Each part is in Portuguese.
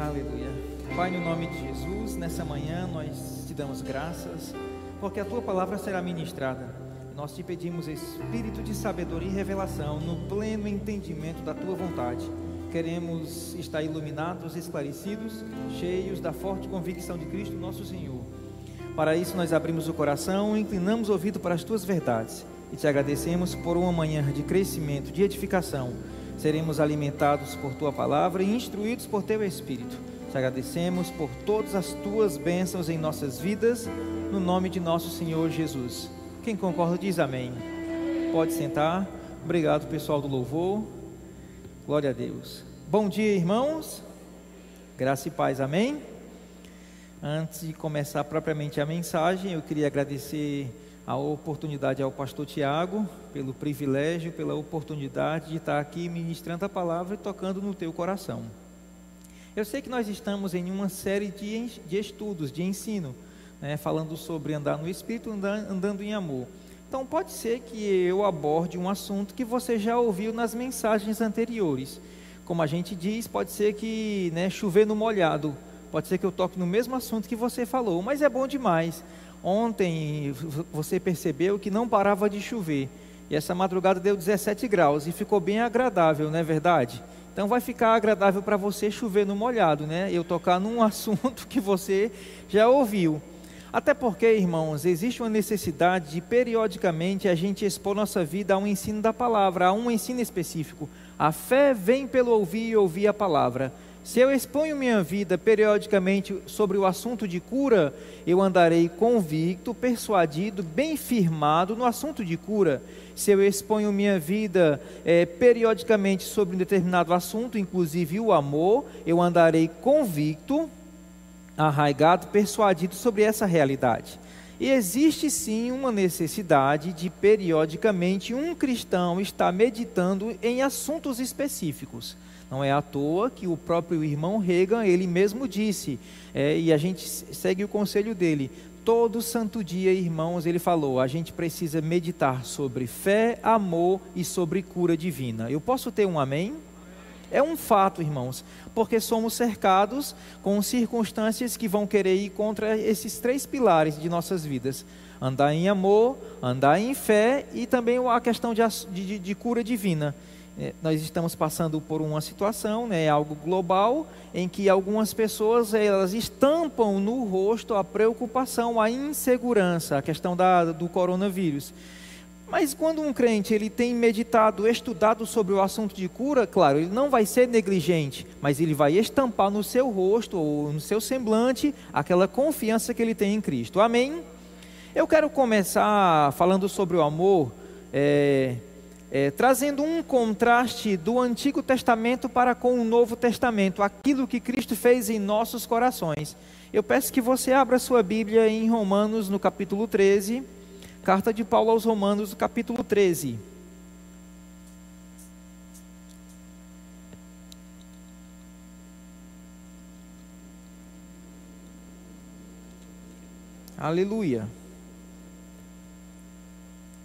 Aleluia. Pai, no nome de Jesus, nessa manhã nós te damos graças, porque a tua palavra será ministrada. Nós te pedimos espírito de sabedoria e revelação no pleno entendimento da tua vontade. Queremos estar iluminados, esclarecidos, cheios da forte convicção de Cristo, nosso Senhor. Para isso, nós abrimos o coração, inclinamos o ouvido para as tuas verdades e te agradecemos por uma manhã de crescimento, de edificação seremos alimentados por tua palavra e instruídos por teu Espírito. Te agradecemos por todas as tuas bênçãos em nossas vidas, no nome de nosso Senhor Jesus. Quem concorda diz amém. Pode sentar. Obrigado, pessoal do louvor. Glória a Deus. Bom dia, irmãos. Graça e paz, amém. Antes de começar propriamente a mensagem, eu queria agradecer a oportunidade ao pastor Tiago, pelo privilégio, pela oportunidade de estar aqui ministrando a palavra e tocando no teu coração. Eu sei que nós estamos em uma série de, de estudos, de ensino, né, falando sobre andar no Espírito, andando, andando em amor. Então pode ser que eu aborde um assunto que você já ouviu nas mensagens anteriores. Como a gente diz, pode ser que né, chover no molhado, pode ser que eu toque no mesmo assunto que você falou, mas é bom demais Ontem você percebeu que não parava de chover. E essa madrugada deu 17 graus e ficou bem agradável, não é verdade? Então vai ficar agradável para você chover no molhado, né? Eu tocar num assunto que você já ouviu. Até porque, irmãos, existe uma necessidade de periodicamente a gente expor nossa vida a um ensino da palavra, a um ensino específico. A fé vem pelo ouvir e ouvir a palavra. Se eu exponho minha vida periodicamente sobre o assunto de cura, eu andarei convicto, persuadido, bem firmado no assunto de cura. Se eu exponho minha vida é, periodicamente sobre um determinado assunto, inclusive o amor, eu andarei convicto, arraigado, persuadido sobre essa realidade. E existe sim uma necessidade de periodicamente um cristão estar meditando em assuntos específicos. Não é à toa que o próprio irmão Reagan, ele mesmo disse, é, e a gente segue o conselho dele, todo santo dia, irmãos, ele falou, a gente precisa meditar sobre fé, amor e sobre cura divina. Eu posso ter um amém? É um fato, irmãos, porque somos cercados com circunstâncias que vão querer ir contra esses três pilares de nossas vidas: andar em amor, andar em fé e também a questão de, de, de cura divina. É, nós estamos passando por uma situação, né, algo global, em que algumas pessoas elas estampam no rosto a preocupação, a insegurança, a questão da, do coronavírus. Mas quando um crente ele tem meditado, estudado sobre o assunto de cura, claro, ele não vai ser negligente, mas ele vai estampar no seu rosto ou no seu semblante aquela confiança que ele tem em Cristo. Amém? Eu quero começar falando sobre o amor. É, é, trazendo um contraste do Antigo Testamento para com o Novo Testamento, aquilo que Cristo fez em nossos corações. Eu peço que você abra sua Bíblia em Romanos, no capítulo 13, carta de Paulo aos Romanos, no capítulo 13. Aleluia.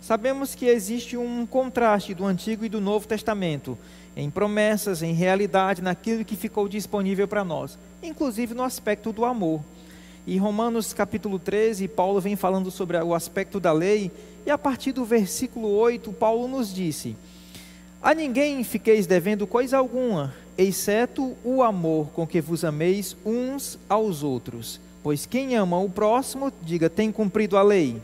Sabemos que existe um contraste do Antigo e do Novo Testamento, em promessas, em realidade, naquilo que ficou disponível para nós, inclusive no aspecto do amor. Em Romanos capítulo 13, Paulo vem falando sobre o aspecto da lei, e a partir do versículo 8, Paulo nos disse: A ninguém fiqueis devendo coisa alguma, exceto o amor com que vos ameis uns aos outros. Pois quem ama o próximo, diga, tem cumprido a lei.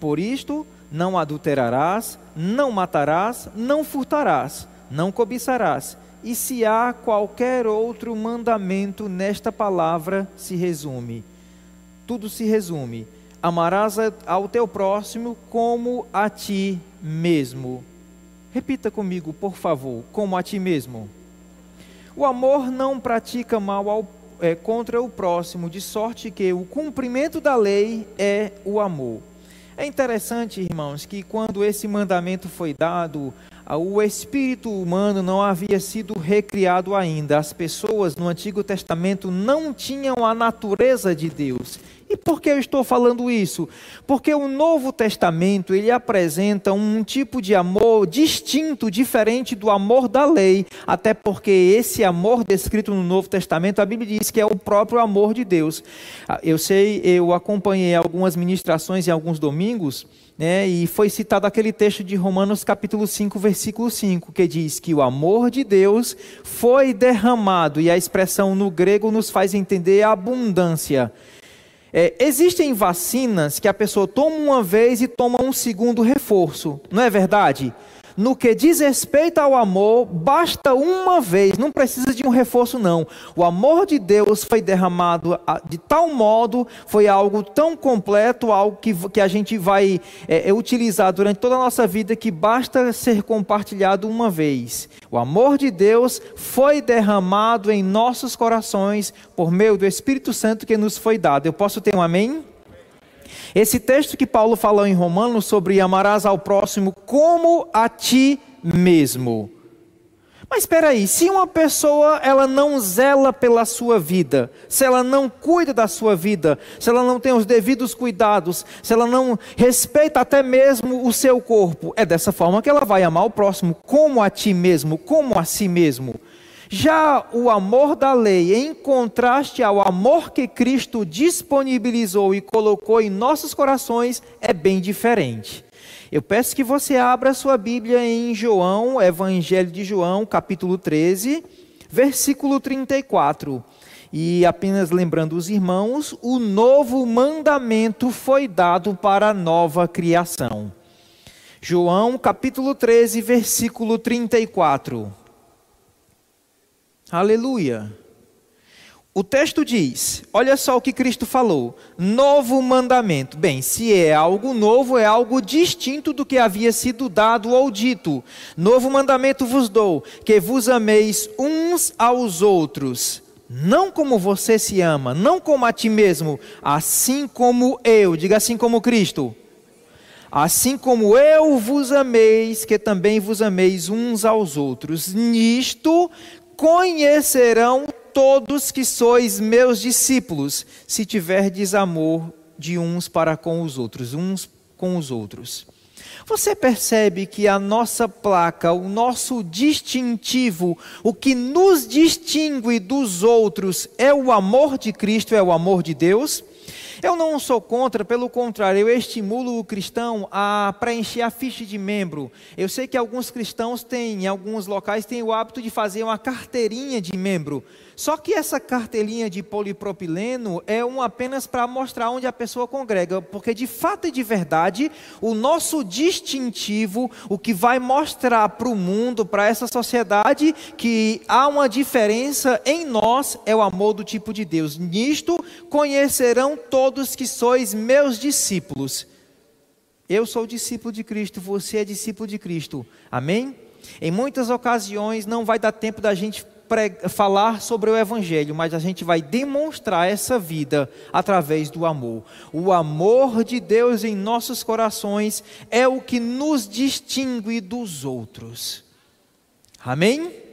Por isto, não adulterarás, não matarás, não furtarás, não cobiçarás. E se há qualquer outro mandamento nesta palavra, se resume. Tudo se resume. Amarás ao teu próximo como a ti mesmo. Repita comigo, por favor, como a ti mesmo. O amor não pratica mal ao, é, contra o próximo, de sorte que o cumprimento da lei é o amor. É interessante, irmãos, que quando esse mandamento foi dado, o espírito humano não havia sido recriado ainda. As pessoas no Antigo Testamento não tinham a natureza de Deus. E por que eu estou falando isso? Porque o Novo Testamento, ele apresenta um tipo de amor distinto, diferente do amor da lei, até porque esse amor descrito no Novo Testamento, a Bíblia diz que é o próprio amor de Deus. Ah, eu sei, eu acompanhei algumas ministrações em alguns domingos, né, e foi citado aquele texto de Romanos capítulo 5, versículo 5, que diz que o amor de Deus foi derramado, e a expressão no grego nos faz entender a abundância. É, existem vacinas que a pessoa toma uma vez e toma um segundo reforço, não é verdade? No que diz respeito ao amor, basta uma vez, não precisa de um reforço, não. O amor de Deus foi derramado de tal modo, foi algo tão completo, algo que, que a gente vai é, utilizar durante toda a nossa vida, que basta ser compartilhado uma vez. O amor de Deus foi derramado em nossos corações por meio do Espírito Santo que nos foi dado. Eu posso ter um amém? Esse texto que Paulo falou em Romanos sobre amarás ao próximo como a ti mesmo. Mas espera aí, se uma pessoa ela não zela pela sua vida, se ela não cuida da sua vida, se ela não tem os devidos cuidados, se ela não respeita até mesmo o seu corpo, é dessa forma que ela vai amar o próximo como a ti mesmo, como a si mesmo. Já o amor da lei, em contraste ao amor que Cristo disponibilizou e colocou em nossos corações, é bem diferente. Eu peço que você abra sua Bíblia em João, Evangelho de João, capítulo 13, versículo 34. E apenas lembrando os irmãos, o novo mandamento foi dado para a nova criação. João, capítulo 13, versículo 34. Aleluia. O texto diz: olha só o que Cristo falou: novo mandamento. Bem, se é algo novo, é algo distinto do que havia sido dado ou dito. Novo mandamento vos dou: que vos ameis uns aos outros, não como você se ama, não como a ti mesmo, assim como eu. Diga assim como Cristo. Assim como eu vos ameis, que também vos ameis uns aos outros. Nisto conhecerão todos que sois meus discípulos, se tiverdes amor de uns para com os outros, uns com os outros. Você percebe que a nossa placa, o nosso distintivo, o que nos distingue dos outros é o amor de Cristo, é o amor de Deus? Eu não sou contra, pelo contrário, eu estimulo o cristão a preencher a ficha de membro. Eu sei que alguns cristãos têm, em alguns locais, têm o hábito de fazer uma carteirinha de membro. Só que essa cartelinha de polipropileno é um apenas para mostrar onde a pessoa congrega, porque de fato e de verdade, o nosso distintivo, o que vai mostrar para o mundo, para essa sociedade, que há uma diferença em nós, é o amor do tipo de Deus. Nisto conhecerão todos que sois meus discípulos. Eu sou discípulo de Cristo, você é discípulo de Cristo. Amém? Em muitas ocasiões não vai dar tempo da gente falar sobre o Evangelho, mas a gente vai demonstrar essa vida através do amor. O amor de Deus em nossos corações é o que nos distingue dos outros. Amém?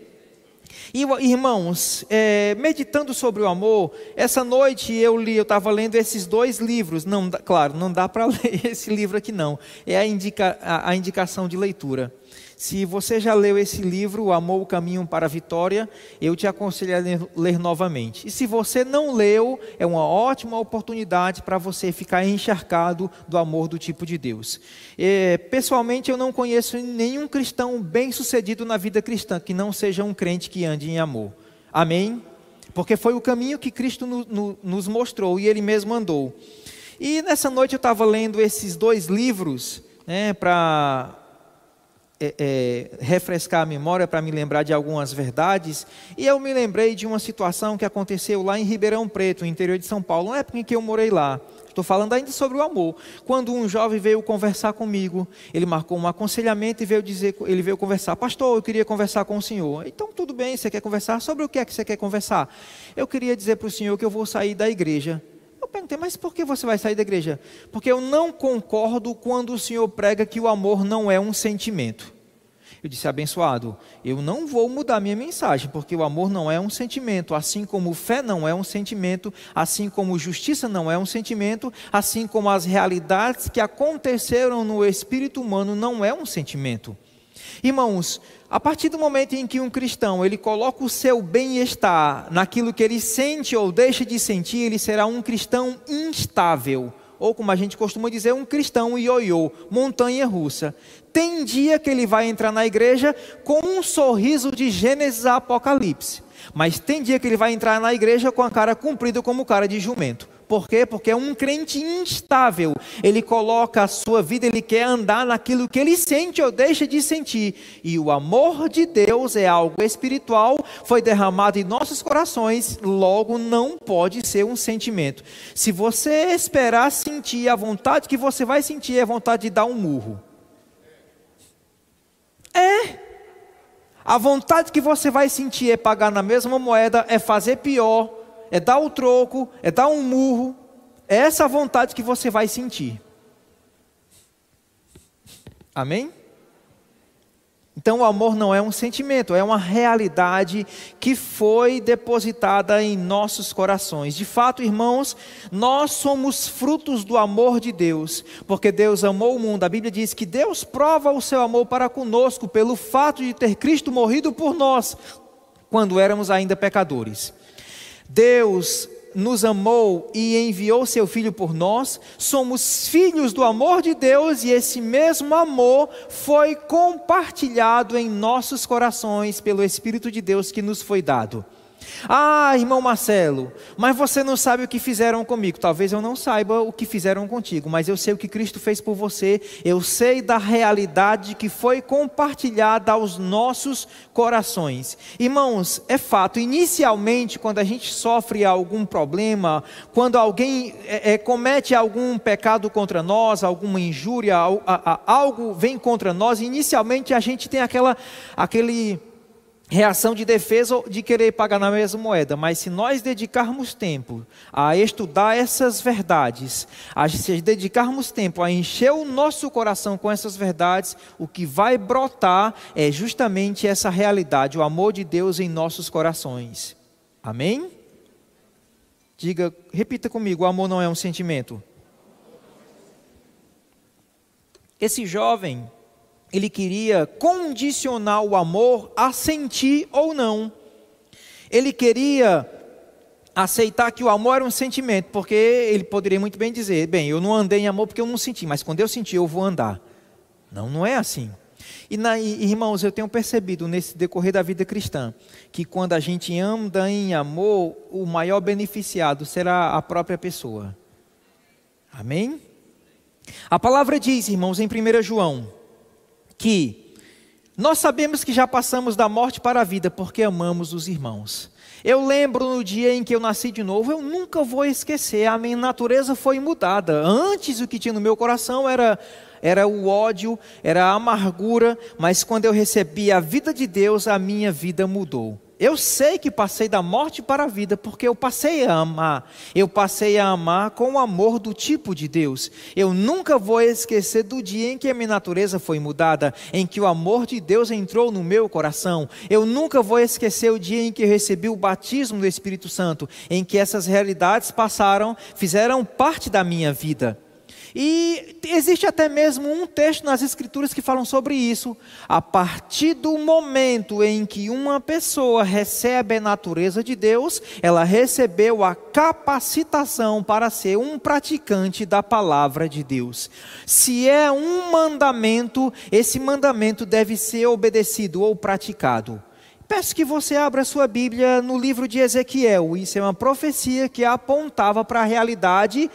E, irmãos, é, meditando sobre o amor, essa noite eu li, eu estava lendo esses dois livros. Não, claro, não dá para ler esse livro aqui não. É a, indica, a, a indicação de leitura. Se você já leu esse livro, O Amor, o Caminho para a Vitória, eu te aconselho a ler, ler novamente. E se você não leu, é uma ótima oportunidade para você ficar encharcado do amor do tipo de Deus. É, pessoalmente, eu não conheço nenhum cristão bem-sucedido na vida cristã que não seja um crente que ande em amor. Amém? Porque foi o caminho que Cristo no, no, nos mostrou e Ele mesmo andou. E nessa noite eu estava lendo esses dois livros né, para é, é, refrescar a memória para me lembrar de algumas verdades, e eu me lembrei de uma situação que aconteceu lá em Ribeirão Preto, no interior de São Paulo, na época em que eu morei lá. Estou falando ainda sobre o amor. Quando um jovem veio conversar comigo, ele marcou um aconselhamento e veio dizer, ele veio conversar, pastor, eu queria conversar com o senhor. Então tudo bem, você quer conversar? Sobre o que é que você quer conversar? Eu queria dizer para o senhor que eu vou sair da igreja. Perguntei, mas por que você vai sair da igreja? Porque eu não concordo quando o senhor prega que o amor não é um sentimento. Eu disse, abençoado, eu não vou mudar minha mensagem, porque o amor não é um sentimento, assim como fé não é um sentimento, assim como justiça não é um sentimento, assim como as realidades que aconteceram no espírito humano não é um sentimento. Irmãos, a partir do momento em que um cristão ele coloca o seu bem-estar naquilo que ele sente ou deixa de sentir, ele será um cristão instável ou como a gente costuma dizer, um cristão ioiô, montanha russa. Tem dia que ele vai entrar na igreja com um sorriso de Gênesis a Apocalipse, mas tem dia que ele vai entrar na igreja com a cara comprida como cara de jumento. Por quê? Porque é um crente instável. Ele coloca a sua vida, ele quer andar naquilo que ele sente ou deixa de sentir. E o amor de Deus é algo espiritual, foi derramado em nossos corações, logo não pode ser um sentimento. Se você esperar sentir a vontade que você vai sentir é vontade de dar um murro. É. A vontade que você vai sentir é pagar na mesma moeda, é fazer pior é dar o troco, é dar um murro. É essa vontade que você vai sentir. Amém? Então, o amor não é um sentimento, é uma realidade que foi depositada em nossos corações. De fato, irmãos, nós somos frutos do amor de Deus, porque Deus amou o mundo. A Bíblia diz que Deus prova o seu amor para conosco pelo fato de ter Cristo morrido por nós, quando éramos ainda pecadores. Deus nos amou e enviou seu Filho por nós, somos filhos do amor de Deus e esse mesmo amor foi compartilhado em nossos corações pelo Espírito de Deus que nos foi dado. Ah, irmão Marcelo, mas você não sabe o que fizeram comigo. Talvez eu não saiba o que fizeram contigo, mas eu sei o que Cristo fez por você. Eu sei da realidade que foi compartilhada aos nossos corações. Irmãos, é fato, inicialmente, quando a gente sofre algum problema, quando alguém é, é, comete algum pecado contra nós, alguma injúria, algo vem contra nós, inicialmente a gente tem aquela, aquele reação de defesa de querer pagar na mesma moeda, mas se nós dedicarmos tempo a estudar essas verdades, a se dedicarmos tempo a encher o nosso coração com essas verdades, o que vai brotar é justamente essa realidade, o amor de Deus em nossos corações. Amém? Diga, repita comigo, o amor não é um sentimento. Esse jovem ele queria condicionar o amor a sentir ou não. Ele queria aceitar que o amor era um sentimento, porque ele poderia muito bem dizer: bem, eu não andei em amor porque eu não senti, mas quando eu senti, eu vou andar. Não, não é assim. E, na, irmãos, eu tenho percebido nesse decorrer da vida cristã que quando a gente anda em amor, o maior beneficiado será a própria pessoa. Amém? A palavra diz, irmãos, em 1 João que nós sabemos que já passamos da morte para a vida porque amamos os irmãos. Eu lembro no dia em que eu nasci de novo, eu nunca vou esquecer, a minha natureza foi mudada. Antes o que tinha no meu coração era era o ódio, era a amargura, mas quando eu recebi a vida de Deus, a minha vida mudou. Eu sei que passei da morte para a vida, porque eu passei a amar. Eu passei a amar com o amor do tipo de Deus. Eu nunca vou esquecer do dia em que a minha natureza foi mudada, em que o amor de Deus entrou no meu coração. Eu nunca vou esquecer o dia em que eu recebi o batismo do Espírito Santo, em que essas realidades passaram, fizeram parte da minha vida. E existe até mesmo um texto nas Escrituras que falam sobre isso. A partir do momento em que uma pessoa recebe a natureza de Deus, ela recebeu a capacitação para ser um praticante da palavra de Deus. Se é um mandamento, esse mandamento deve ser obedecido ou praticado. Peço que você abra sua Bíblia no livro de Ezequiel. Isso é uma profecia que apontava para a realidade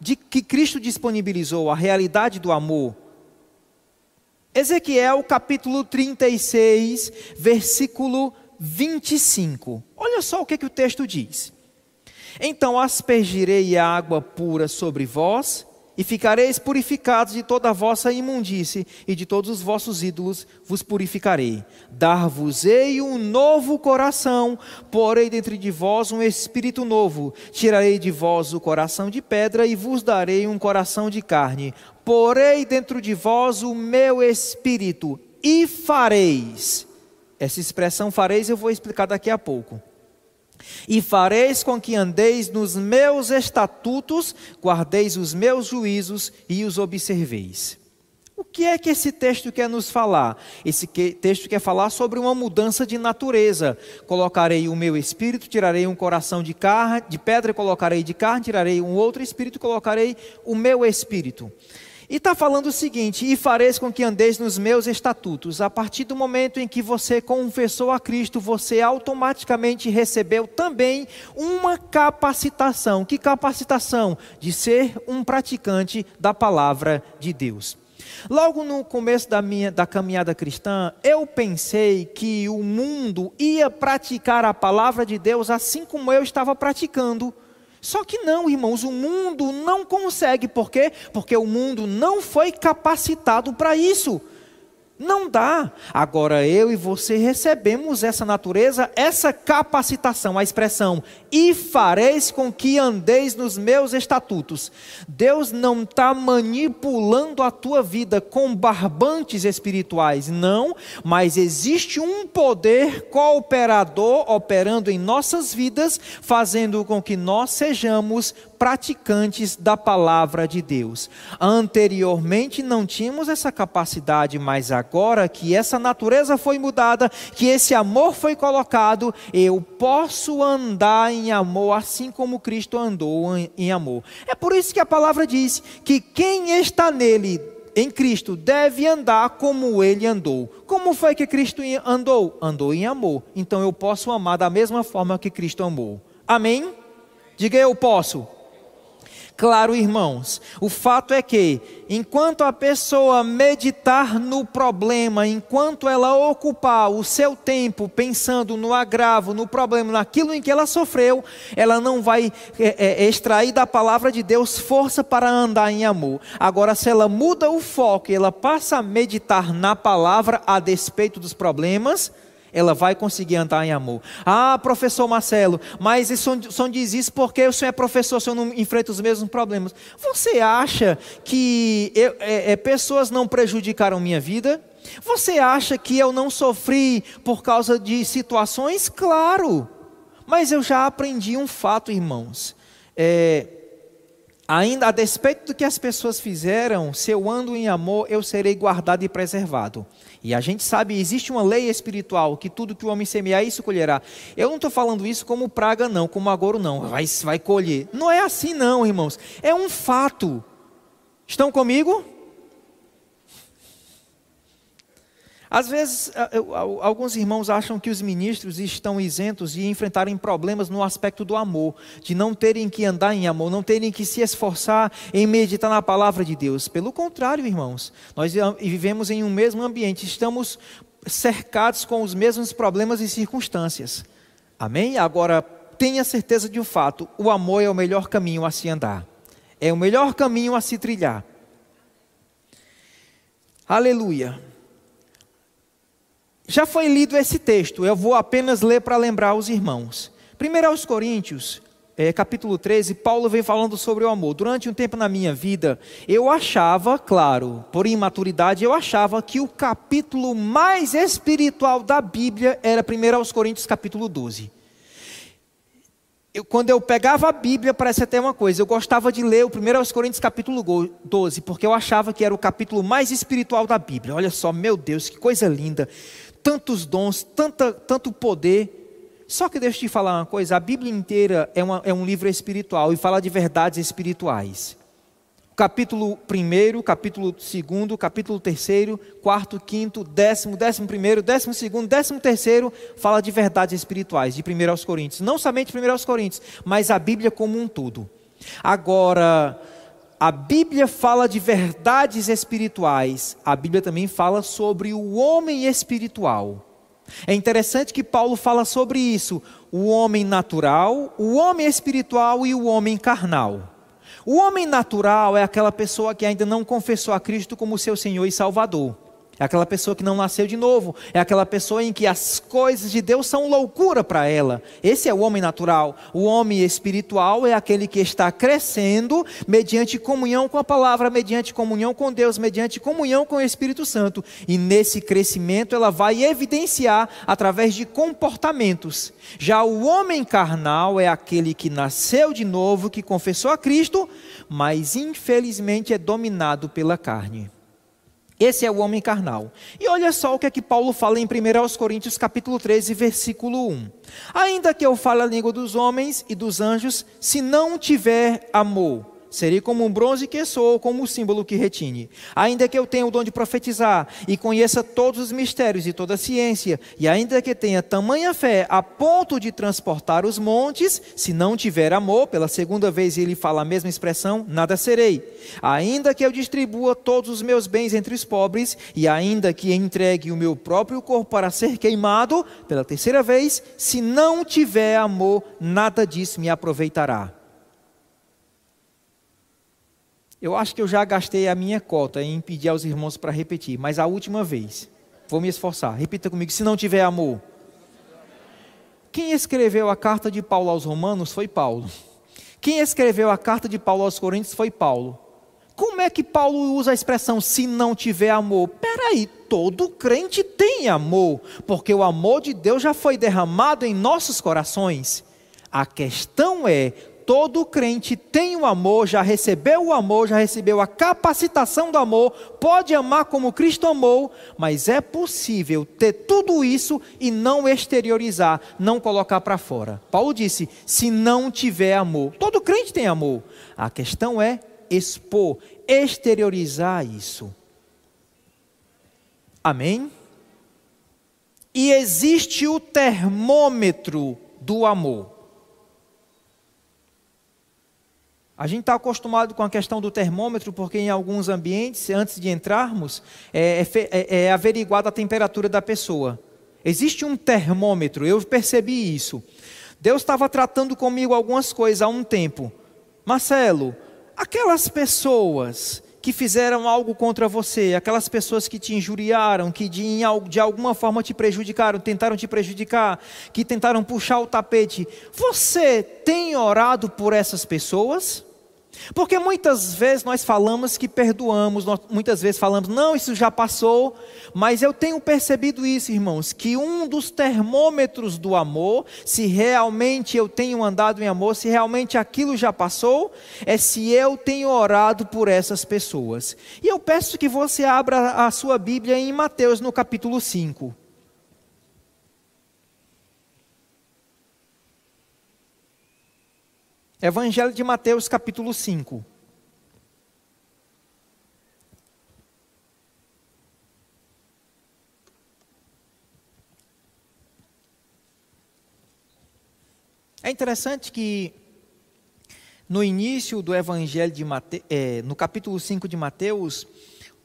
de que Cristo disponibilizou, a realidade do amor. Ezequiel capítulo 36, versículo 25. Olha só o que, que o texto diz. Então aspergirei água pura sobre vós, e ficareis purificados de toda a vossa imundície, e de todos os vossos ídolos vos purificarei. Dar-vos-ei um novo coração, porei dentro de vós um espírito novo. Tirarei de vós o coração de pedra, e vos darei um coração de carne. Porei dentro de vós o meu espírito, e fareis. Essa expressão fareis eu vou explicar daqui a pouco. E fareis com que andeis nos meus estatutos, guardeis os meus juízos e os observeis. O que é que esse texto quer nos falar? Esse texto quer falar sobre uma mudança de natureza. Colocarei o meu espírito, tirarei um coração de carne, de pedra colocarei de carne, tirarei um outro espírito colocarei o meu espírito. E está falando o seguinte: e fareis com que andeis nos meus estatutos. A partir do momento em que você confessou a Cristo, você automaticamente recebeu também uma capacitação. Que capacitação? De ser um praticante da palavra de Deus. Logo no começo da minha da caminhada cristã, eu pensei que o mundo ia praticar a palavra de Deus assim como eu estava praticando. Só que não, irmãos, o mundo não consegue, por quê? Porque o mundo não foi capacitado para isso. Não dá. Agora eu e você recebemos essa natureza, essa capacitação, a expressão, e fareis com que andeis nos meus estatutos. Deus não está manipulando a tua vida com barbantes espirituais, não, mas existe um poder cooperador operando em nossas vidas, fazendo com que nós sejamos praticantes da palavra de Deus. Anteriormente não tínhamos essa capacidade, mas agora que essa natureza foi mudada, que esse amor foi colocado, eu posso andar em amor assim como Cristo andou em amor. É por isso que a palavra diz que quem está nele em Cristo deve andar como ele andou. Como foi que Cristo andou? Andou em amor. Então eu posso amar da mesma forma que Cristo amou. Amém? Diga eu posso. Claro, irmãos, o fato é que, enquanto a pessoa meditar no problema, enquanto ela ocupar o seu tempo pensando no agravo, no problema, naquilo em que ela sofreu, ela não vai é, é, extrair da palavra de Deus força para andar em amor. Agora, se ela muda o foco e ela passa a meditar na palavra a despeito dos problemas, ela vai conseguir andar em amor. Ah, professor Marcelo, mas o senhor diz isso porque o senhor é professor, o senhor não enfrenta os mesmos problemas. Você acha que eu, é, é, pessoas não prejudicaram minha vida? Você acha que eu não sofri por causa de situações? Claro. Mas eu já aprendi um fato, irmãos. É, ainda a despeito do que as pessoas fizeram, se eu ando em amor, eu serei guardado e preservado. E a gente sabe, existe uma lei espiritual, que tudo que o homem semear, isso colherá. Eu não estou falando isso como praga, não, como agouro, não. Vai, vai colher. Não é assim, não, irmãos. É um fato. Estão comigo? Às vezes, alguns irmãos acham que os ministros estão isentos de enfrentarem problemas no aspecto do amor, de não terem que andar em amor, não terem que se esforçar em meditar na palavra de Deus. Pelo contrário, irmãos, nós vivemos em um mesmo ambiente, estamos cercados com os mesmos problemas e circunstâncias. Amém? Agora, tenha certeza de um fato: o amor é o melhor caminho a se andar, é o melhor caminho a se trilhar. Aleluia. Já foi lido esse texto, eu vou apenas ler para lembrar os irmãos. Primeiro aos Coríntios, é, capítulo 13, Paulo vem falando sobre o amor. Durante um tempo na minha vida, eu achava, claro, por imaturidade, eu achava que o capítulo mais espiritual da Bíblia era 1 aos Coríntios, capítulo 12. Eu, quando eu pegava a Bíblia, parece até uma coisa, eu gostava de ler o 1 aos Coríntios capítulo 12, porque eu achava que era o capítulo mais espiritual da Bíblia. Olha só, meu Deus, que coisa linda tantos dons, tanta, tanto poder. Só que deixa eu te falar uma coisa: a Bíblia inteira é, uma, é um livro espiritual e fala de verdades espirituais. Capítulo 1, capítulo 2, capítulo 3, 4, 5, décimo, décimo primeiro, décimo segundo, décimo terceiro, fala de verdades espirituais, de 1 aos Coríntios. Não somente 1 aos Coríntios, mas a Bíblia como um todo. Agora, a Bíblia fala de verdades espirituais, a Bíblia também fala sobre o homem espiritual. É interessante que Paulo fala sobre isso: o homem natural, o homem espiritual e o homem carnal. O homem natural é aquela pessoa que ainda não confessou a Cristo como seu Senhor e Salvador. É aquela pessoa que não nasceu de novo. É aquela pessoa em que as coisas de Deus são loucura para ela. Esse é o homem natural. O homem espiritual é aquele que está crescendo mediante comunhão com a palavra, mediante comunhão com Deus, mediante comunhão com o Espírito Santo. E nesse crescimento ela vai evidenciar através de comportamentos. Já o homem carnal é aquele que nasceu de novo, que confessou a Cristo, mas infelizmente é dominado pela carne. Esse é o homem carnal. E olha só o que é que Paulo fala em 1 Coríntios capítulo 13, versículo 1. Ainda que eu fale a língua dos homens e dos anjos, se não tiver amor, Serei como um bronze que sou, ou como um símbolo que retine. Ainda que eu tenha o dom de profetizar e conheça todos os mistérios e toda a ciência, e ainda que tenha tamanha fé a ponto de transportar os montes, se não tiver amor, pela segunda vez ele fala a mesma expressão, nada serei. Ainda que eu distribua todos os meus bens entre os pobres, e ainda que entregue o meu próprio corpo para ser queimado, pela terceira vez, se não tiver amor, nada disso me aproveitará. Eu acho que eu já gastei a minha cota em pedir aos irmãos para repetir, mas a última vez. Vou me esforçar. Repita comigo: se não tiver amor. Quem escreveu a carta de Paulo aos Romanos foi Paulo. Quem escreveu a carta de Paulo aos Coríntios foi Paulo. Como é que Paulo usa a expressão se não tiver amor? Peraí, todo crente tem amor, porque o amor de Deus já foi derramado em nossos corações. A questão é todo crente tem o amor, já recebeu o amor, já recebeu a capacitação do amor, pode amar como Cristo amou, mas é possível ter tudo isso e não exteriorizar, não colocar para fora. Paulo disse: se não tiver amor, todo crente tem amor. A questão é expor, exteriorizar isso. Amém? E existe o termômetro do amor. A gente está acostumado com a questão do termômetro, porque em alguns ambientes, antes de entrarmos, é, é, é, é averiguada a temperatura da pessoa. Existe um termômetro, eu percebi isso. Deus estava tratando comigo algumas coisas há um tempo. Marcelo, aquelas pessoas que fizeram algo contra você, aquelas pessoas que te injuriaram, que de, de alguma forma te prejudicaram, tentaram te prejudicar, que tentaram puxar o tapete, você tem orado por essas pessoas? Porque muitas vezes nós falamos que perdoamos, muitas vezes falamos, não, isso já passou, mas eu tenho percebido isso, irmãos, que um dos termômetros do amor, se realmente eu tenho andado em amor, se realmente aquilo já passou, é se eu tenho orado por essas pessoas. E eu peço que você abra a sua Bíblia em Mateus, no capítulo 5. Evangelho de Mateus, capítulo 5. É interessante que no início do Evangelho de Mateus, é, no capítulo 5 de Mateus,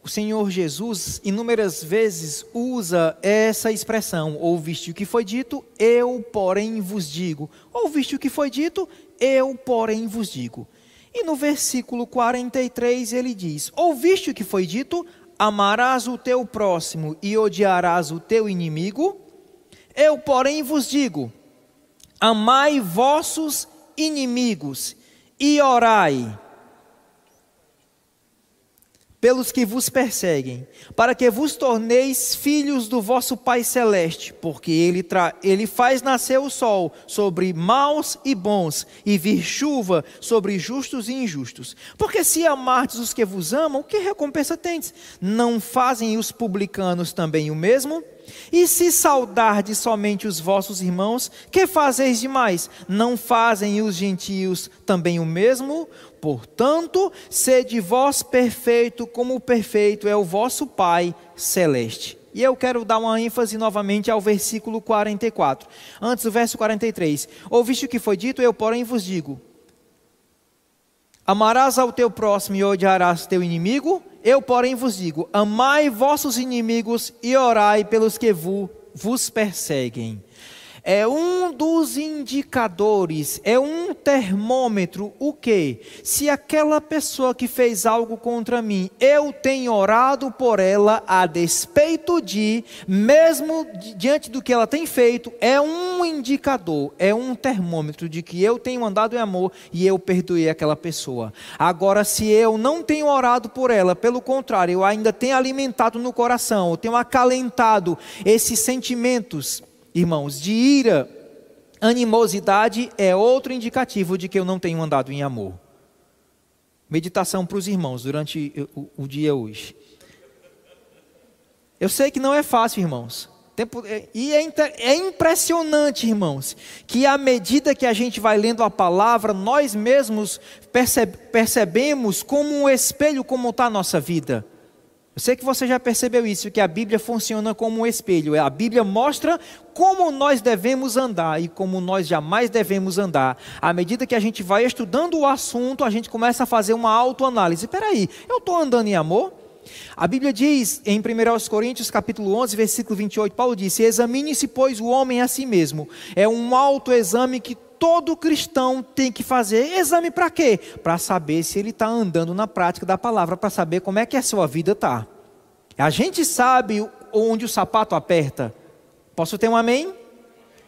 o Senhor Jesus inúmeras vezes usa essa expressão: ouviste o que foi dito, eu, porém, vos digo. Ouviste o que foi dito, eu, porém, vos digo. E no versículo 43 ele diz: Ouviste o que foi dito? Amarás o teu próximo e odiarás o teu inimigo? Eu, porém, vos digo: Amai vossos inimigos e orai pelos que vos perseguem, para que vos torneis filhos do vosso Pai Celeste, porque ele, ele faz nascer o sol sobre maus e bons, e vir chuva sobre justos e injustos. Porque se amardes os que vos amam, que recompensa tendes? Não fazem os publicanos também o mesmo? E se saudardes somente os vossos irmãos, que fazeis demais? Não fazem os gentios também o mesmo? Portanto, sede vós perfeito, como perfeito é o vosso Pai celeste. E eu quero dar uma ênfase novamente ao versículo 44. Antes do verso 43. Ouviste o que foi dito, eu, porém, vos digo: Amarás ao teu próximo e odiarás teu inimigo? Eu, porém, vos digo: Amai vossos inimigos e orai pelos que vos perseguem. É um dos indicadores, é um termômetro, o que? Se aquela pessoa que fez algo contra mim, eu tenho orado por ela a despeito de, mesmo diante do que ela tem feito, é um indicador, é um termômetro de que eu tenho andado em amor e eu perdoei aquela pessoa. Agora, se eu não tenho orado por ela, pelo contrário, eu ainda tenho alimentado no coração, eu tenho acalentado esses sentimentos, irmãos, de ira, animosidade é outro indicativo de que eu não tenho andado em amor. Meditação para os irmãos durante o, o dia hoje. Eu sei que não é fácil, irmãos. Tempo, é, e é, é, impressionante, irmãos, que à medida que a gente vai lendo a palavra, nós mesmos percebe, percebemos como um espelho como está a nossa vida. Eu sei que você já percebeu isso, que a Bíblia funciona como um espelho. A Bíblia mostra como nós devemos andar e como nós jamais devemos andar. À medida que a gente vai estudando o assunto, a gente começa a fazer uma autoanálise. Espera aí, eu estou andando em amor? A Bíblia diz em 1 Coríntios capítulo 11, versículo 28, Paulo disse, examine-se pois o homem a si mesmo. É um autoexame que todo cristão tem que fazer. Exame para quê? Para saber se ele está andando na prática da palavra, para saber como é que a sua vida está. A gente sabe onde o sapato aperta. Posso ter um amém?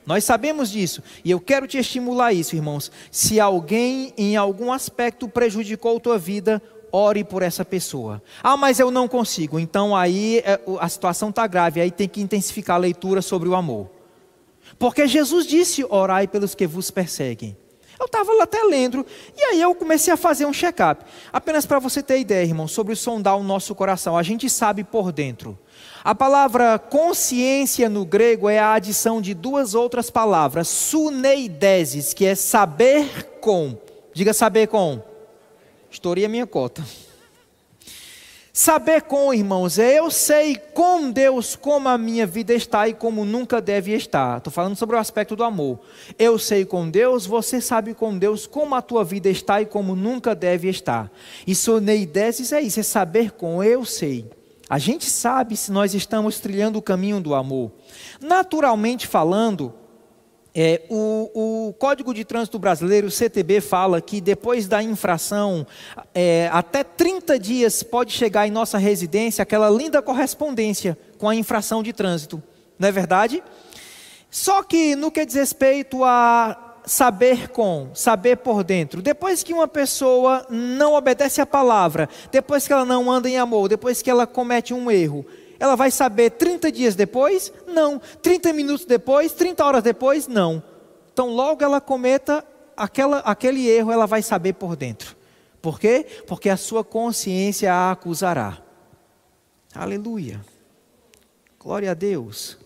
Nós sabemos disso. E eu quero te estimular isso, irmãos. Se alguém em algum aspecto prejudicou tua vida, ore por essa pessoa. Ah, mas eu não consigo. Então aí é, a situação está grave. Aí tem que intensificar a leitura sobre o amor. Porque Jesus disse: orai pelos que vos perseguem. Eu estava lá até lendo, e aí eu comecei a fazer um check-up. Apenas para você ter ideia, irmão, sobre sondar o nosso coração. A gente sabe por dentro. A palavra consciência no grego é a adição de duas outras palavras, suneideses, que é saber com. Diga saber com. Estourei a minha cota. Saber com, irmãos, é eu sei com Deus como a minha vida está e como nunca deve estar. Estou falando sobre o aspecto do amor. Eu sei com Deus, você sabe com Deus como a tua vida está e como nunca deve estar. E soneideses é isso, é saber com, eu sei. A gente sabe se nós estamos trilhando o caminho do amor. Naturalmente falando, é, o, o, Código de Trânsito Brasileiro, o CTB, fala que depois da infração, é, até 30 dias pode chegar em nossa residência aquela linda correspondência com a infração de trânsito. Não é verdade? Só que no que diz respeito a saber com, saber por dentro, depois que uma pessoa não obedece à palavra, depois que ela não anda em amor, depois que ela comete um erro, ela vai saber 30 dias depois? Não. 30 minutos depois? 30 horas depois? Não. Então, logo ela cometa aquela, aquele erro, ela vai saber por dentro. Por quê? Porque a sua consciência a acusará. Aleluia. Glória a Deus.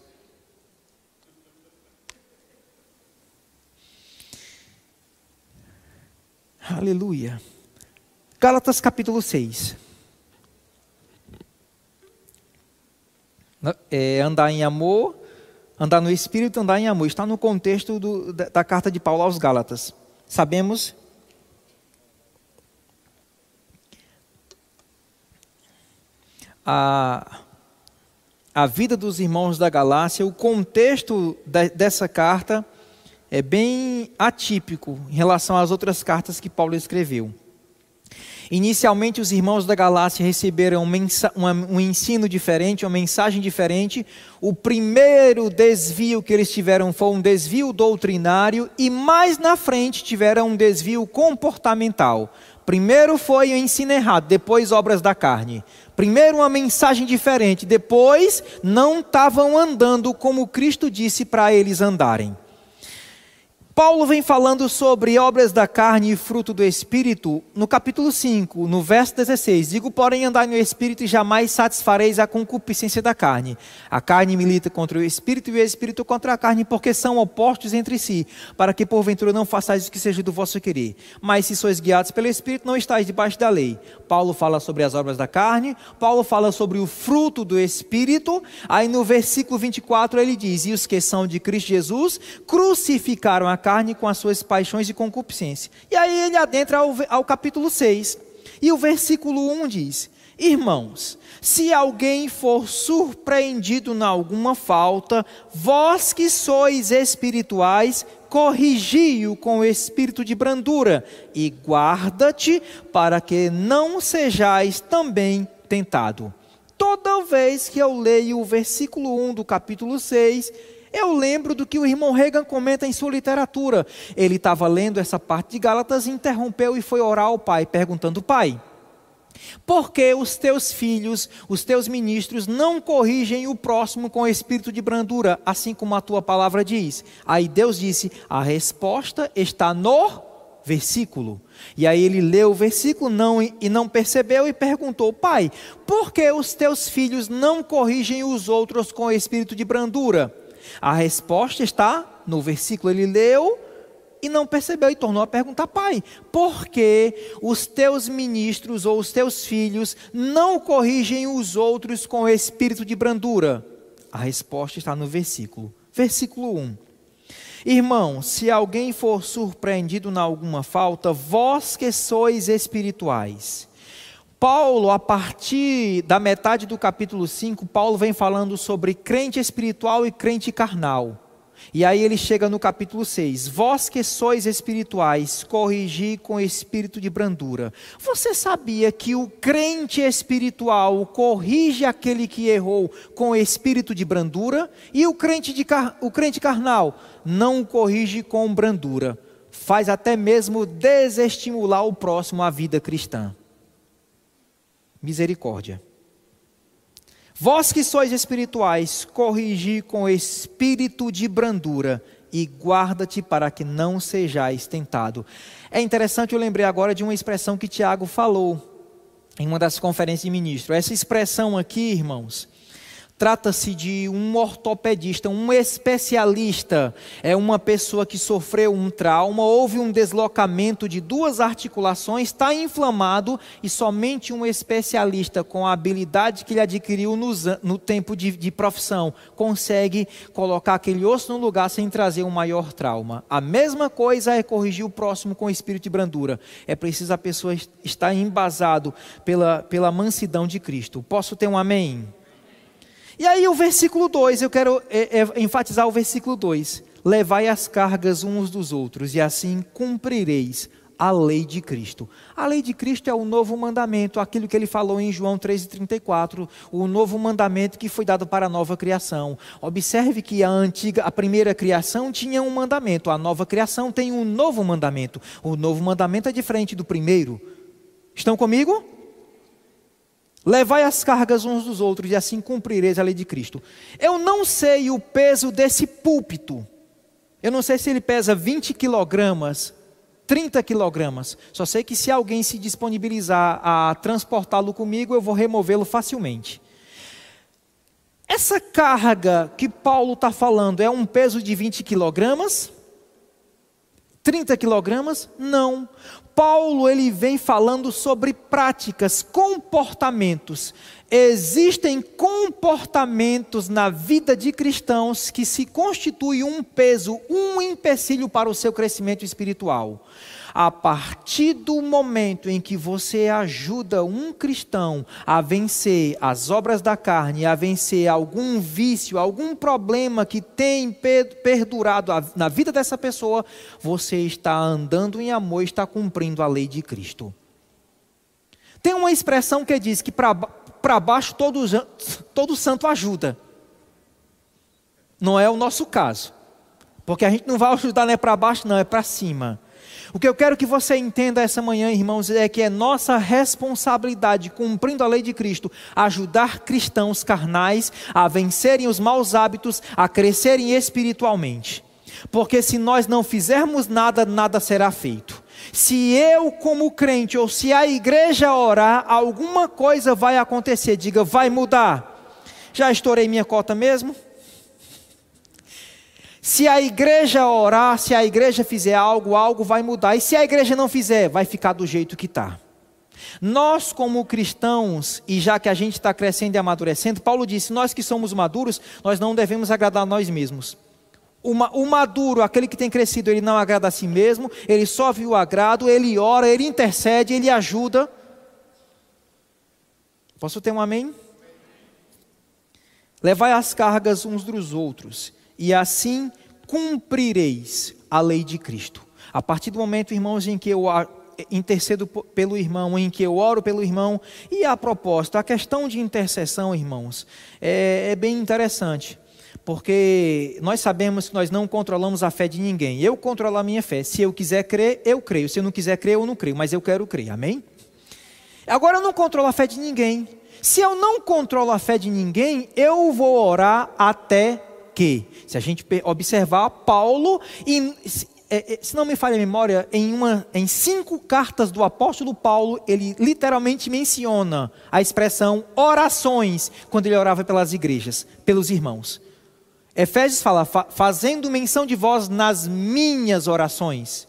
Aleluia. Gálatas capítulo 6. É, andar em amor, andar no Espírito, andar em amor. Está no contexto do, da, da carta de Paulo aos Gálatas. Sabemos a, a vida dos irmãos da Galácia, o contexto de, dessa carta é bem atípico em relação às outras cartas que Paulo escreveu. Inicialmente, os irmãos da Galácia receberam um, ensino diferente, uma mensagem diferente. O primeiro desvio que eles tiveram foi um desvio doutrinário, e mais na frente tiveram um desvio comportamental. Primeiro foi o ensino errado, depois obras da carne. Primeiro uma mensagem diferente, depois não estavam andando como Cristo disse para eles andarem. Paulo vem falando sobre obras da carne e fruto do Espírito no capítulo 5, no verso 16. Digo, porém, andai no Espírito e jamais satisfareis a concupiscência da carne. A carne milita contra o Espírito e o Espírito contra a carne, porque são opostos entre si, para que porventura não façais o que seja do vosso querer. Mas se sois guiados pelo Espírito, não estáis debaixo da lei. Paulo fala sobre as obras da carne, Paulo fala sobre o fruto do Espírito. Aí no versículo 24 ele diz: E os que são de Cristo Jesus crucificaram a carne com as suas paixões e concupiscência. E aí ele adentra ao, ao capítulo 6. E o versículo 1 diz: Irmãos, se alguém for surpreendido em alguma falta, vós que sois espirituais, corrigi-o com o espírito de brandura e guarda-te para que não sejais também tentado. Toda vez que eu leio o versículo 1 do capítulo 6, eu lembro do que o irmão Reagan comenta em sua literatura. Ele estava lendo essa parte de Gálatas, interrompeu e foi orar ao pai, perguntando: Pai, porque os teus filhos, os teus ministros, não corrigem o próximo com espírito de brandura, assim como a tua palavra diz. Aí Deus disse: a resposta está no versículo. E aí ele leu o versículo não, e não percebeu e perguntou: Pai, por que os teus filhos não corrigem os outros com espírito de brandura? A resposta está no versículo. Ele leu e não percebeu e tornou a perguntar: Pai, por que os teus ministros ou os teus filhos não corrigem os outros com espírito de brandura? A resposta está no versículo. Versículo 1. Irmão, se alguém for surpreendido na alguma falta, vós que sois espirituais. Paulo, a partir da metade do capítulo 5, Paulo vem falando sobre crente espiritual e crente carnal. E aí ele chega no capítulo 6: Vós que sois espirituais, corrigi com espírito de brandura. Você sabia que o crente espiritual corrige aquele que errou com espírito de brandura? E o crente, de car o crente carnal não corrige com brandura. Faz até mesmo desestimular o próximo à vida cristã. Misericórdia. Vós que sois espirituais, corrigi com espírito de brandura e guarda-te para que não sejais tentado. É interessante, eu lembrei agora de uma expressão que Tiago falou em uma das conferências de ministro. Essa expressão aqui, irmãos, Trata-se de um ortopedista, um especialista. É uma pessoa que sofreu um trauma, houve um deslocamento de duas articulações, está inflamado e somente um especialista com a habilidade que ele adquiriu no, no tempo de, de profissão consegue colocar aquele osso no lugar sem trazer um maior trauma. A mesma coisa é corrigir o próximo com espírito de brandura. É preciso a pessoa estar embasado pela, pela mansidão de Cristo. Posso ter um amém? E aí o versículo 2, eu quero é, é, enfatizar o versículo 2. Levai as cargas uns dos outros, e assim cumprireis a lei de Cristo. A lei de Cristo é o novo mandamento, aquilo que ele falou em João 3,34, o novo mandamento que foi dado para a nova criação. Observe que a antiga, a primeira criação tinha um mandamento, a nova criação tem um novo mandamento. O novo mandamento é diferente do primeiro. Estão comigo? Levai as cargas uns dos outros e assim cumprireis a lei de Cristo. Eu não sei o peso desse púlpito. Eu não sei se ele pesa 20 quilogramas, 30 quilogramas. Só sei que se alguém se disponibilizar a transportá-lo comigo, eu vou removê-lo facilmente. Essa carga que Paulo está falando é um peso de 20 quilogramas? 30 quilogramas? Não. Paulo ele vem falando sobre práticas, comportamentos. Existem comportamentos na vida de cristãos que se constituem um peso, um empecilho para o seu crescimento espiritual. A partir do momento em que você ajuda um cristão a vencer as obras da carne, a vencer algum vício, algum problema que tem perdurado na vida dessa pessoa, você está andando em amor, está cumprindo a lei de Cristo. Tem uma expressão que diz que para baixo todo, todo santo ajuda. Não é o nosso caso. Porque a gente não vai ajudar nem para baixo, não, é para cima. O que eu quero que você entenda essa manhã, irmãos, é que é nossa responsabilidade, cumprindo a lei de Cristo, ajudar cristãos carnais a vencerem os maus hábitos, a crescerem espiritualmente. Porque se nós não fizermos nada, nada será feito. Se eu, como crente, ou se a igreja orar, alguma coisa vai acontecer. Diga, vai mudar. Já estourei minha cota mesmo? Se a igreja orar, se a igreja fizer algo, algo vai mudar. E se a igreja não fizer, vai ficar do jeito que está. Nós, como cristãos, e já que a gente está crescendo e amadurecendo, Paulo disse: nós que somos maduros, nós não devemos agradar a nós mesmos. O maduro, aquele que tem crescido, ele não agrada a si mesmo, ele só viu o agrado, ele ora, ele intercede, ele ajuda. Posso ter um amém? Levai as cargas uns dos outros, e assim cumprireis a lei de Cristo. A partir do momento, irmãos, em que eu intercedo pelo irmão, em que eu oro pelo irmão, e a propósito, a questão de intercessão, irmãos, é, é bem interessante porque nós sabemos que nós não controlamos a fé de ninguém. Eu controlo a minha fé. Se eu quiser crer, eu creio. Se eu não quiser crer, eu não creio. Mas eu quero crer. Amém? Agora eu não controlo a fé de ninguém. Se eu não controlo a fé de ninguém, eu vou orar até que. Se a gente observar, Paulo, é, é, se não me falha a memória, em, uma, em cinco cartas do apóstolo Paulo, ele literalmente menciona a expressão orações, quando ele orava pelas igrejas, pelos irmãos. Efésios fala, fazendo menção de vós nas minhas orações.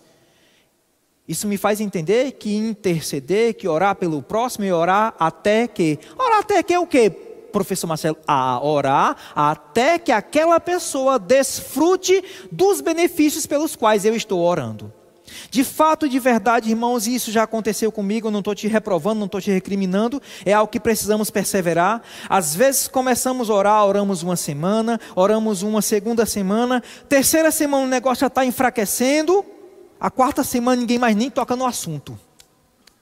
Isso me faz entender que interceder, que orar pelo próximo e orar até que. Orar até que é o quê, professor Marcelo? A orar até que aquela pessoa desfrute dos benefícios pelos quais eu estou orando. De fato, de verdade, irmãos, isso já aconteceu comigo, eu não estou te reprovando, não estou te recriminando, é algo que precisamos perseverar. Às vezes começamos a orar, oramos uma semana, oramos uma segunda semana, terceira semana o negócio já está enfraquecendo, a quarta semana ninguém mais nem toca no assunto.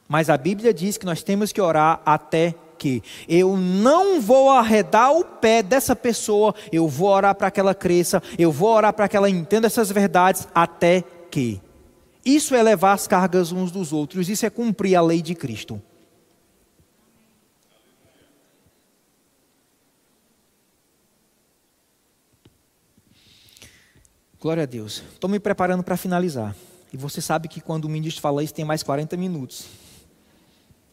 Mas a Bíblia diz que nós temos que orar até que eu não vou arredar o pé dessa pessoa, eu vou orar para que ela cresça, eu vou orar para que ela entenda essas verdades até que. Isso é levar as cargas uns dos outros, isso é cumprir a lei de Cristo. Glória a Deus. Estou me preparando para finalizar. E você sabe que quando o ministro fala isso, tem mais 40 minutos.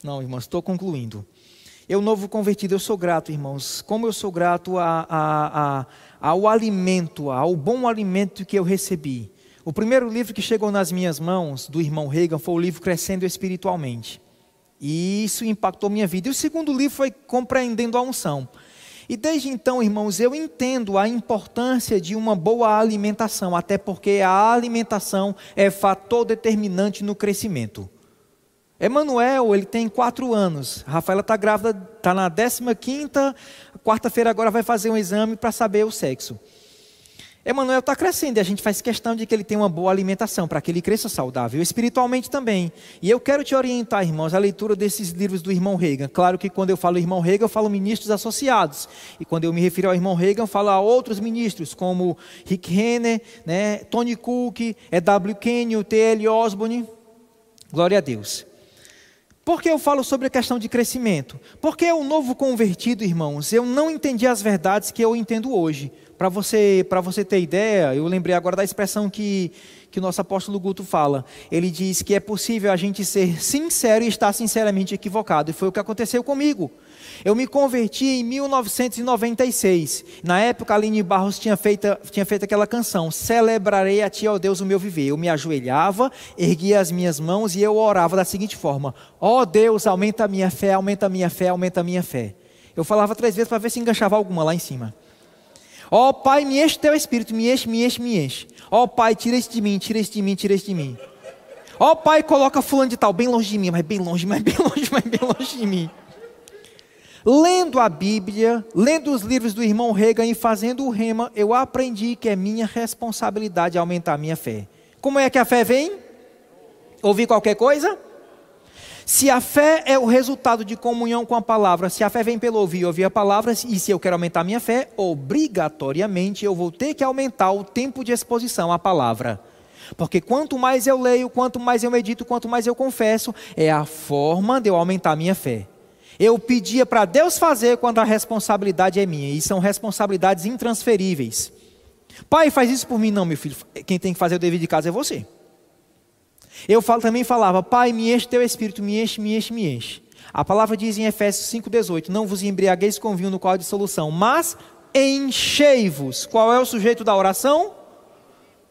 Não, irmãos, estou concluindo. Eu, novo convertido, eu sou grato, irmãos. Como eu sou grato a, a, a, ao alimento, ao bom alimento que eu recebi. O primeiro livro que chegou nas minhas mãos, do irmão Reagan, foi o livro Crescendo Espiritualmente. E isso impactou minha vida. E o segundo livro foi Compreendendo a Unção. E desde então, irmãos, eu entendo a importância de uma boa alimentação, até porque a alimentação é fator determinante no crescimento. Emanuel, ele tem quatro anos. A Rafaela está grávida, está na 15 quinta, quarta-feira agora vai fazer um exame para saber o sexo. Emanuel está crescendo e a gente faz questão de que ele tenha uma boa alimentação, para que ele cresça saudável, espiritualmente também. E eu quero te orientar, irmãos, a leitura desses livros do irmão Reagan. Claro que quando eu falo irmão Reagan, eu falo ministros associados. E quando eu me refiro ao irmão Reagan, eu falo a outros ministros, como Rick Renner, né, Tony Cook, E.W. Kenyon, T.L. Osborne. Glória a Deus. Por que eu falo sobre a questão de crescimento? Porque o novo convertido, irmãos, eu não entendi as verdades que eu entendo hoje. Para você, você ter ideia, eu lembrei agora da expressão que, que o nosso apóstolo Guto fala. Ele diz que é possível a gente ser sincero e estar sinceramente equivocado. E foi o que aconteceu comigo. Eu me converti em 1996. Na época, a Aline Barros tinha feito, tinha feito aquela canção: Celebrarei a Ti, ó Deus, o meu viver. Eu me ajoelhava, erguia as minhas mãos e eu orava da seguinte forma: Ó oh Deus, aumenta a minha fé, aumenta a minha fé, aumenta a minha fé. Eu falava três vezes para ver se enganchava alguma lá em cima. Ó oh, Pai, me enche teu espírito, me enche, me enche, me enche. Ó oh, Pai, tira isso de mim, tira isso de mim, tira isso de mim. Ó oh, Pai, coloca fulano de tal bem longe de mim, mas bem longe, mas bem longe, mas bem longe de mim. Lendo a Bíblia, lendo os livros do irmão Reagan e fazendo o rema, eu aprendi que é minha responsabilidade aumentar a minha fé. Como é que a fé vem? Ouvir qualquer coisa? Se a fé é o resultado de comunhão com a palavra, se a fé vem pelo ouvir, ouvir a palavra, e se eu quero aumentar a minha fé, obrigatoriamente eu vou ter que aumentar o tempo de exposição à palavra. Porque quanto mais eu leio, quanto mais eu medito, quanto mais eu confesso, é a forma de eu aumentar a minha fé. Eu pedia para Deus fazer quando a responsabilidade é minha, e são responsabilidades intransferíveis. Pai, faz isso por mim, não, meu filho. Quem tem que fazer o dever de casa é você. Eu falo, também falava, Pai, me enche teu espírito, me enche, me enche, me enche. A palavra diz em Efésios 5,18: Não vos embriagueis com vinho no qual há dissolução, mas enchei-vos. Qual é o sujeito da oração?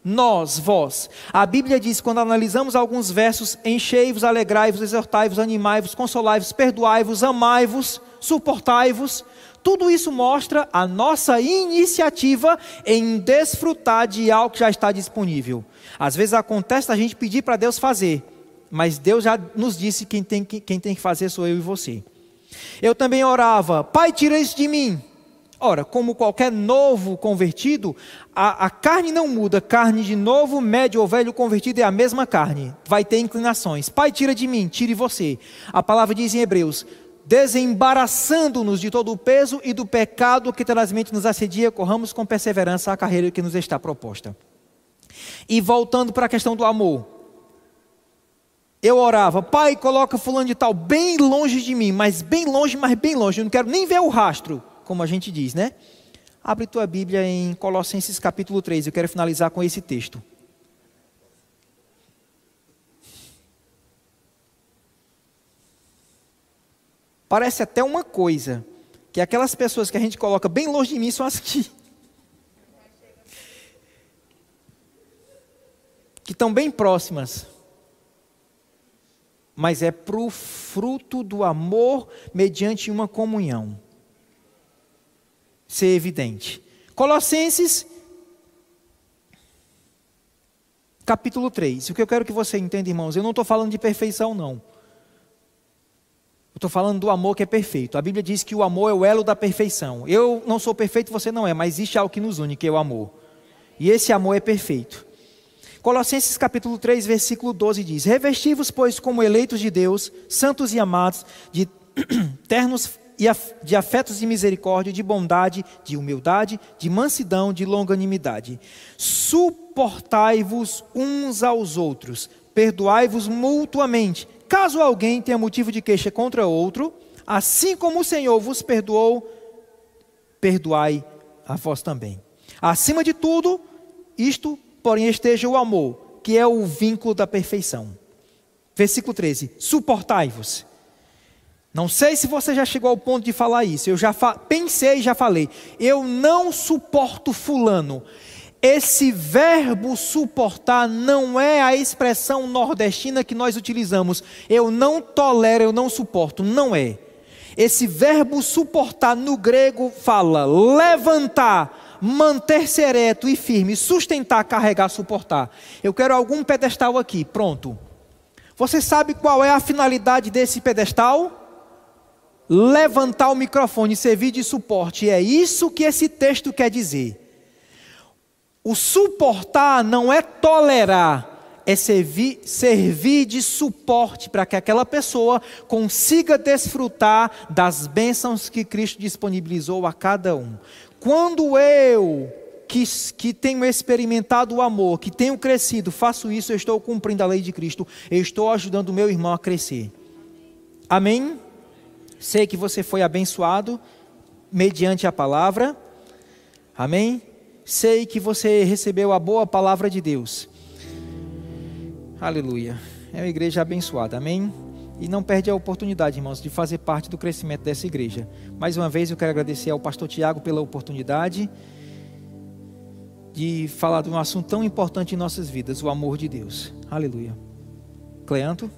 Nós, vós. A Bíblia diz, quando analisamos alguns versos: Enchei-vos, alegrai-vos, exortai-vos, animai-vos, consolai-vos, perdoai-vos, amai-vos, suportai-vos. Tudo isso mostra a nossa iniciativa em desfrutar de algo que já está disponível. Às vezes acontece a gente pedir para Deus fazer, mas Deus já nos disse que quem tem que, quem tem que fazer sou eu e você. Eu também orava, Pai, tira isso de mim. Ora, como qualquer novo convertido, a, a, carne não muda. Carne de novo, médio ou velho convertido é a mesma carne. Vai ter inclinações. Pai, tira de mim, tire você. A palavra diz em Hebreus: desembaraçando-nos de todo o peso e do pecado que tenazmente nos assedia, corramos com perseverança a carreira que nos está proposta. E voltando para a questão do amor. Eu orava, pai, coloca fulano de tal bem longe de mim, mas bem longe, mas bem longe. Eu não quero nem ver o rastro como a gente diz, né? Abre tua Bíblia em Colossenses capítulo 3, eu quero finalizar com esse texto. Parece até uma coisa, que aquelas pessoas que a gente coloca bem longe de mim são as que. que estão bem próximas. Mas é para o fruto do amor mediante uma comunhão ser evidente. Colossenses, capítulo 3. O que eu quero que você entenda, irmãos, eu não estou falando de perfeição, não. Estou falando do amor que é perfeito. A Bíblia diz que o amor é o elo da perfeição. Eu não sou perfeito, você não é, mas existe algo que nos une, que é o amor. E esse amor é perfeito. Colossenses capítulo 3, versículo 12 diz: Revestivos, pois, como eleitos de Deus, santos e amados, de ternos de afetos de misericórdia, de bondade, de humildade, de mansidão, de longanimidade. Suportai-vos uns aos outros, perdoai-vos mutuamente, caso alguém tenha motivo de queixa contra outro, assim como o Senhor vos perdoou, perdoai a vós também. Acima de tudo, isto, porém, esteja o amor, que é o vínculo da perfeição. Versículo 13: Suportai-vos não sei se você já chegou ao ponto de falar isso. Eu já pensei e já falei. Eu não suporto fulano. Esse verbo suportar não é a expressão nordestina que nós utilizamos. Eu não tolero, eu não suporto. Não é. Esse verbo suportar no grego fala levantar, manter-se ereto e firme, sustentar, carregar, suportar. Eu quero algum pedestal aqui. Pronto. Você sabe qual é a finalidade desse pedestal? levantar o microfone servir de suporte. É isso que esse texto quer dizer. O suportar não é tolerar, é servir, servir de suporte para que aquela pessoa consiga desfrutar das bênçãos que Cristo disponibilizou a cada um. Quando eu, que, que tenho experimentado o amor, que tenho crescido, faço isso, eu estou cumprindo a lei de Cristo, eu estou ajudando o meu irmão a crescer. Amém? Sei que você foi abençoado mediante a palavra. Amém? Sei que você recebeu a boa palavra de Deus. Aleluia. É uma igreja abençoada. Amém? E não perde a oportunidade, irmãos, de fazer parte do crescimento dessa igreja. Mais uma vez eu quero agradecer ao pastor Tiago pela oportunidade de falar de um assunto tão importante em nossas vidas, o amor de Deus. Aleluia. Cleanto?